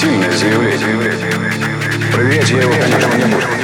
сильное заявление. Проверять я его, конечно, не буду.